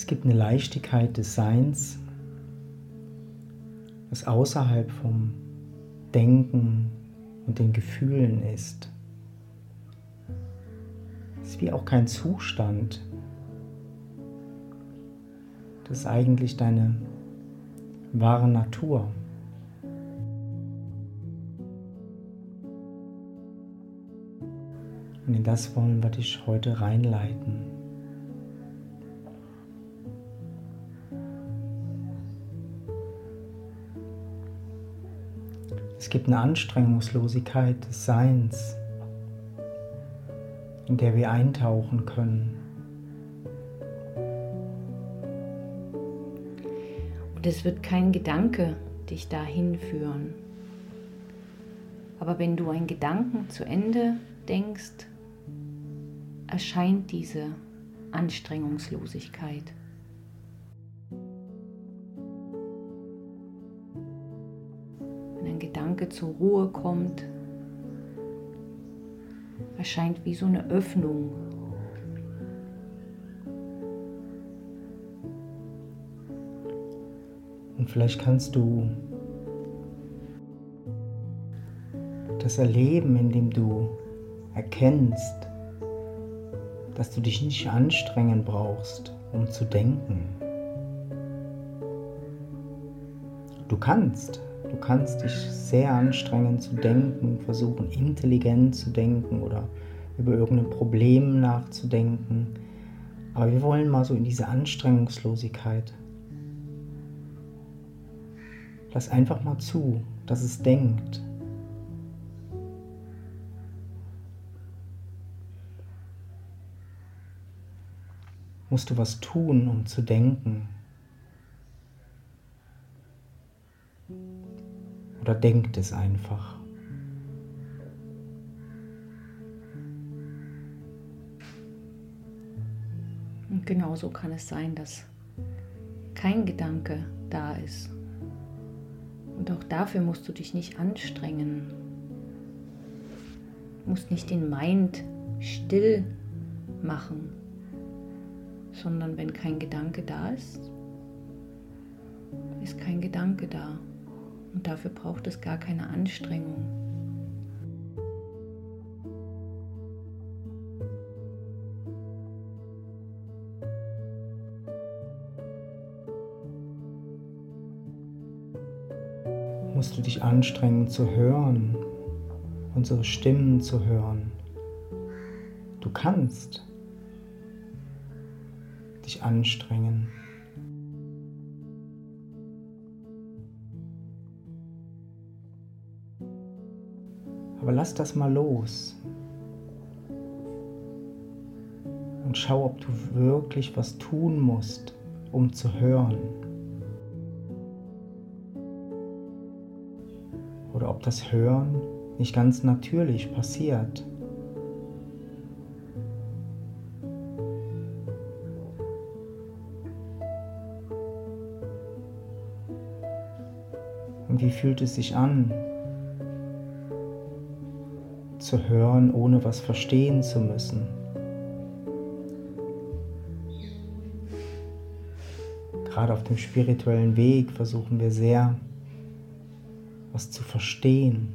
Es gibt eine Leichtigkeit des Seins, das außerhalb vom Denken und den Gefühlen ist. Es ist wie auch kein Zustand. Das ist eigentlich deine wahre Natur. Und in das wollen wir dich heute reinleiten. Es gibt eine Anstrengungslosigkeit des Seins, in der wir eintauchen können. Und es wird kein Gedanke dich dahin führen. Aber wenn du einen Gedanken zu Ende denkst, erscheint diese Anstrengungslosigkeit. Gedanke zur Ruhe kommt, erscheint wie so eine Öffnung. Und vielleicht kannst du das erleben, indem du erkennst, dass du dich nicht anstrengen brauchst, um zu denken. Du kannst, du kannst dich sehr anstrengen zu denken, versuchen intelligent zu denken oder über irgendein Problem nachzudenken. Aber wir wollen mal so in diese Anstrengungslosigkeit. Lass einfach mal zu, dass es denkt. musst du was tun, um zu denken. Oder denkt es einfach. Und genauso kann es sein, dass kein Gedanke da ist. Und auch dafür musst du dich nicht anstrengen. Du musst nicht den Mind still machen sondern wenn kein Gedanke da ist, ist kein Gedanke da. Und dafür braucht es gar keine Anstrengung. Musst du dich anstrengen zu hören, unsere Stimmen zu hören. Du kannst dich anstrengen. Aber lass das mal los. Und schau, ob du wirklich was tun musst, um zu hören. Oder ob das Hören nicht ganz natürlich passiert. Und wie fühlt es sich an, zu hören, ohne was verstehen zu müssen? Gerade auf dem spirituellen Weg versuchen wir sehr, was zu verstehen.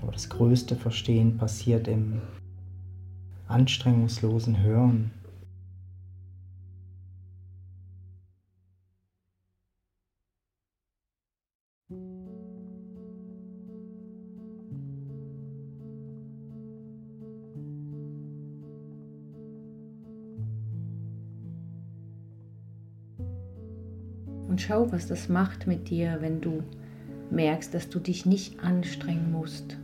Aber das größte Verstehen passiert im anstrengungslosen Hören. Und schau, was das macht mit dir, wenn du merkst, dass du dich nicht anstrengen musst,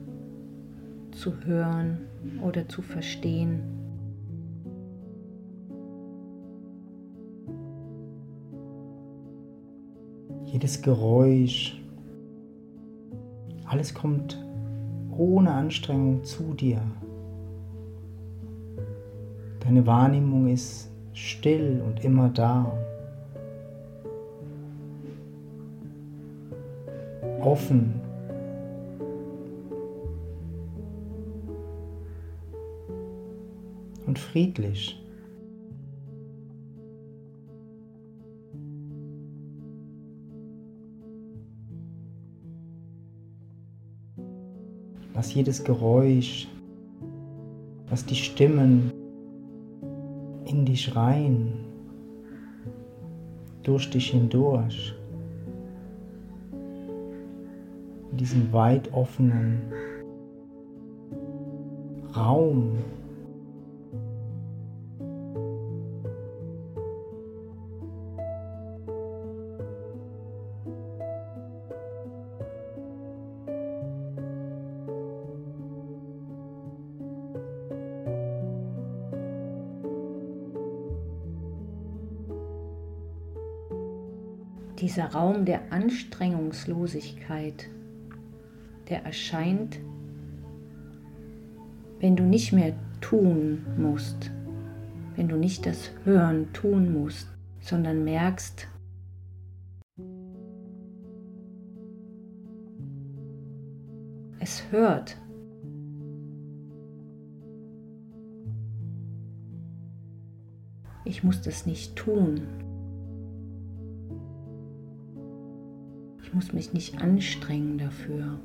zu hören oder zu verstehen. Jedes Geräusch, alles kommt ohne Anstrengung zu dir. Deine Wahrnehmung ist still und immer da. Offen. und friedlich. Lass jedes Geräusch, lass die Stimmen in dich rein, durch dich hindurch, diesen weit offenen Raum, dieser Raum der Anstrengungslosigkeit, der erscheint, wenn du nicht mehr tun musst, wenn du nicht das Hören tun musst, sondern merkst, es hört. Ich muss das nicht tun. Ich muss mich nicht anstrengen dafür.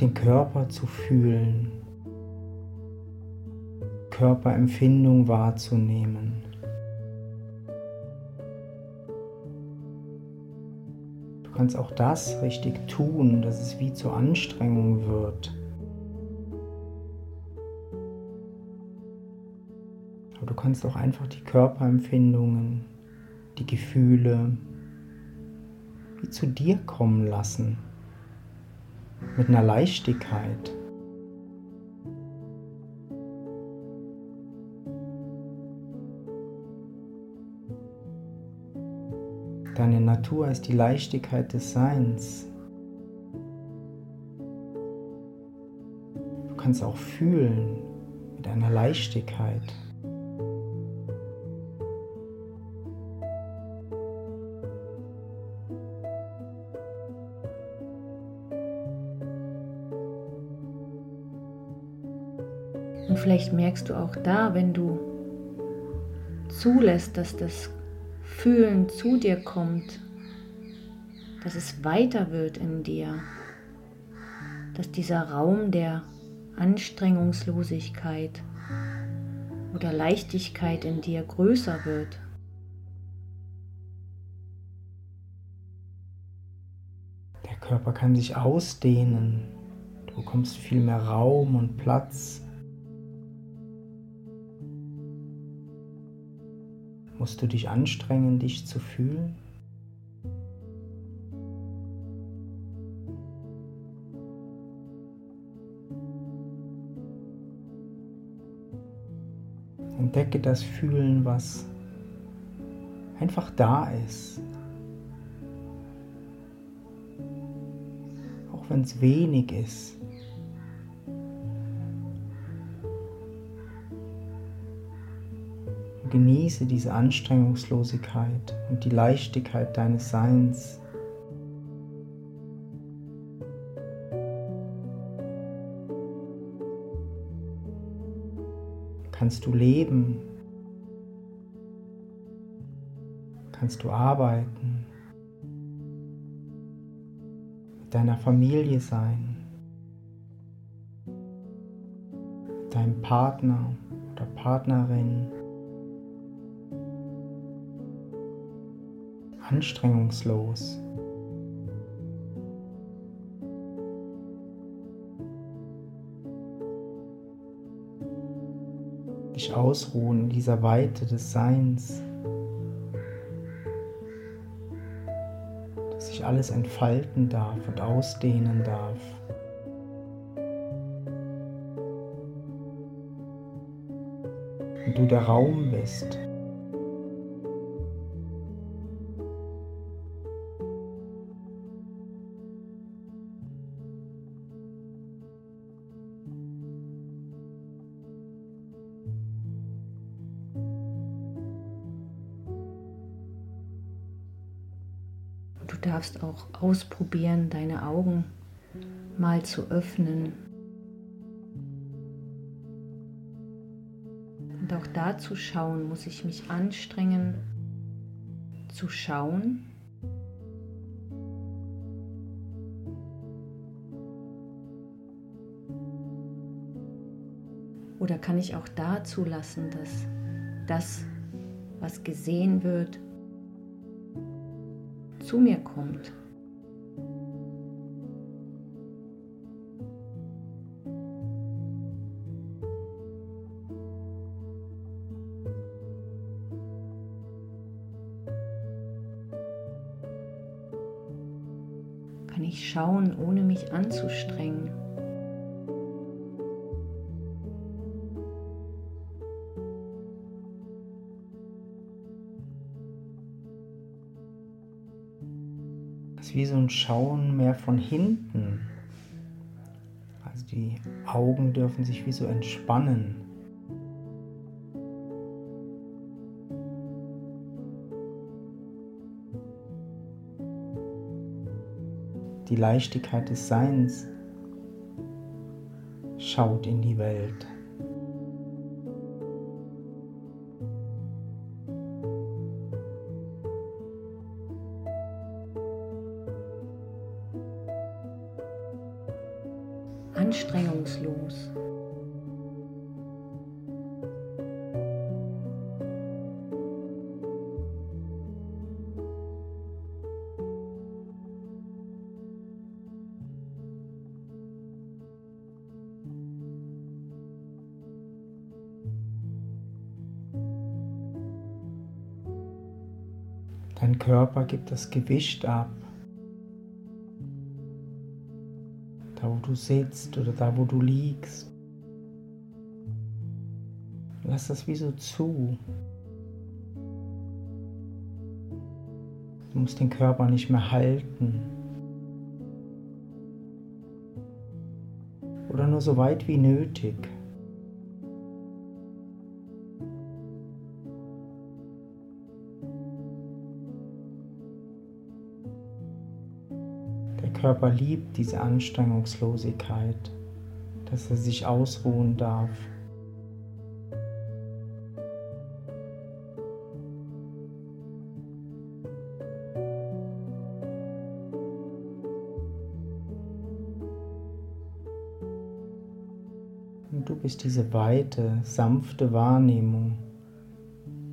Den Körper zu fühlen, Körperempfindung wahrzunehmen. kannst auch das richtig tun, dass es wie zur Anstrengung wird. Aber du kannst auch einfach die Körperempfindungen, die Gefühle wie zu dir kommen lassen. Mit einer Leichtigkeit. Deine Natur ist die Leichtigkeit des Seins. Du kannst auch fühlen mit einer Leichtigkeit. Vielleicht merkst du auch da, wenn du zulässt, dass das Fühlen zu dir kommt, dass es weiter wird in dir, dass dieser Raum der Anstrengungslosigkeit oder Leichtigkeit in dir größer wird. Der Körper kann sich ausdehnen, du bekommst viel mehr Raum und Platz Musst du dich anstrengen, dich zu fühlen? Entdecke das Fühlen, was einfach da ist. Auch wenn es wenig ist. Genieße diese Anstrengungslosigkeit und die Leichtigkeit deines Seins. Kannst du leben? Kannst du arbeiten? Mit deiner Familie sein? Mit deinem Partner oder Partnerin? Anstrengungslos. Dich ausruhen in dieser Weite des Seins, dass sich alles entfalten darf und ausdehnen darf. Und du der Raum bist. Darfst auch ausprobieren, deine Augen mal zu öffnen. Und auch da zu schauen, muss ich mich anstrengen, zu schauen. Oder kann ich auch da zulassen, dass das, was gesehen wird, zu mir kommt? Kann ich schauen, ohne mich anzustrengen? Ist wie so ein Schauen mehr von hinten. Also die Augen dürfen sich wie so entspannen. Die Leichtigkeit des Seins schaut in die Welt. Anstrengungslos. Dein Körper gibt das Gewicht ab. Da wo du sitzt oder da wo du liegst. Lass das wie so zu. Du musst den Körper nicht mehr halten. Oder nur so weit wie nötig. Körper liebt diese Anstrengungslosigkeit, dass er sich ausruhen darf. Und du bist diese weite, sanfte Wahrnehmung,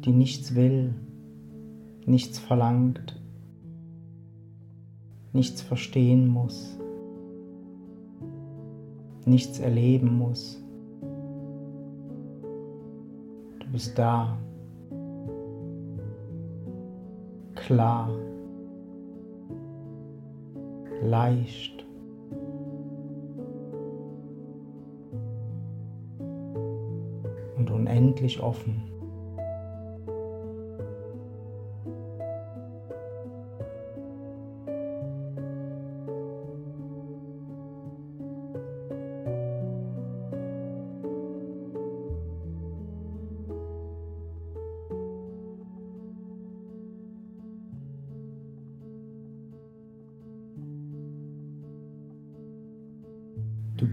die nichts will, nichts verlangt nichts verstehen muss, nichts erleben muss. Du bist da, klar, leicht. und unendlich offen.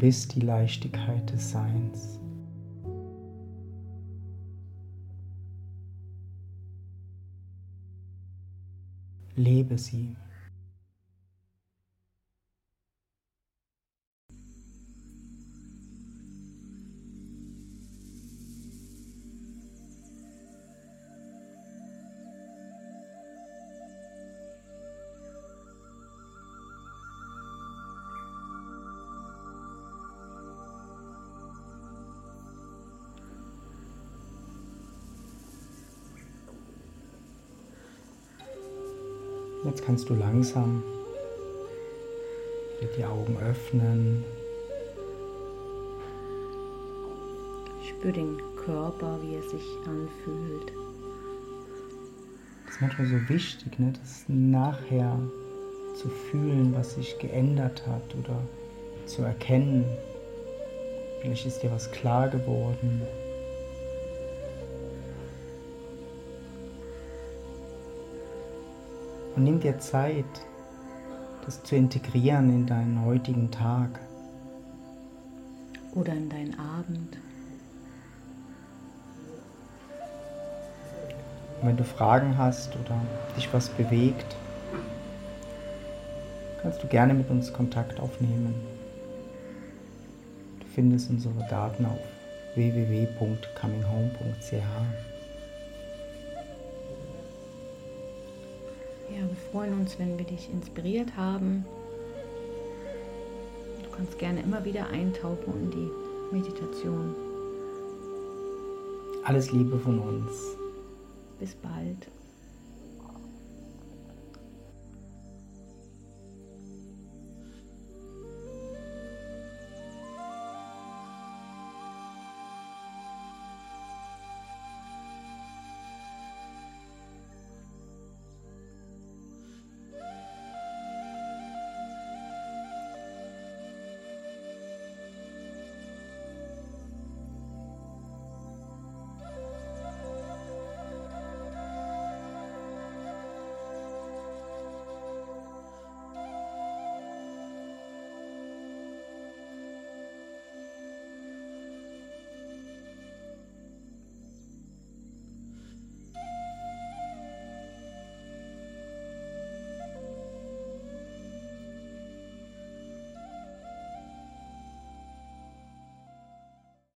Bist die Leichtigkeit des Seins. Lebe sie. Jetzt kannst du langsam die Augen öffnen. Spür den Körper, wie er sich anfühlt. Das ist manchmal so wichtig, ne? das nachher zu fühlen, was sich geändert hat oder zu erkennen. Vielleicht ist dir was klar geworden. Und nimm dir Zeit, das zu integrieren in deinen heutigen Tag. Oder in deinen Abend. Und wenn du Fragen hast oder dich was bewegt, kannst du gerne mit uns Kontakt aufnehmen. Du findest unsere Daten auf www.cominghome.ch. Ja, wir freuen uns, wenn wir dich inspiriert haben. Du kannst gerne immer wieder eintauchen in die Meditation. Alles Liebe von uns. Bis bald.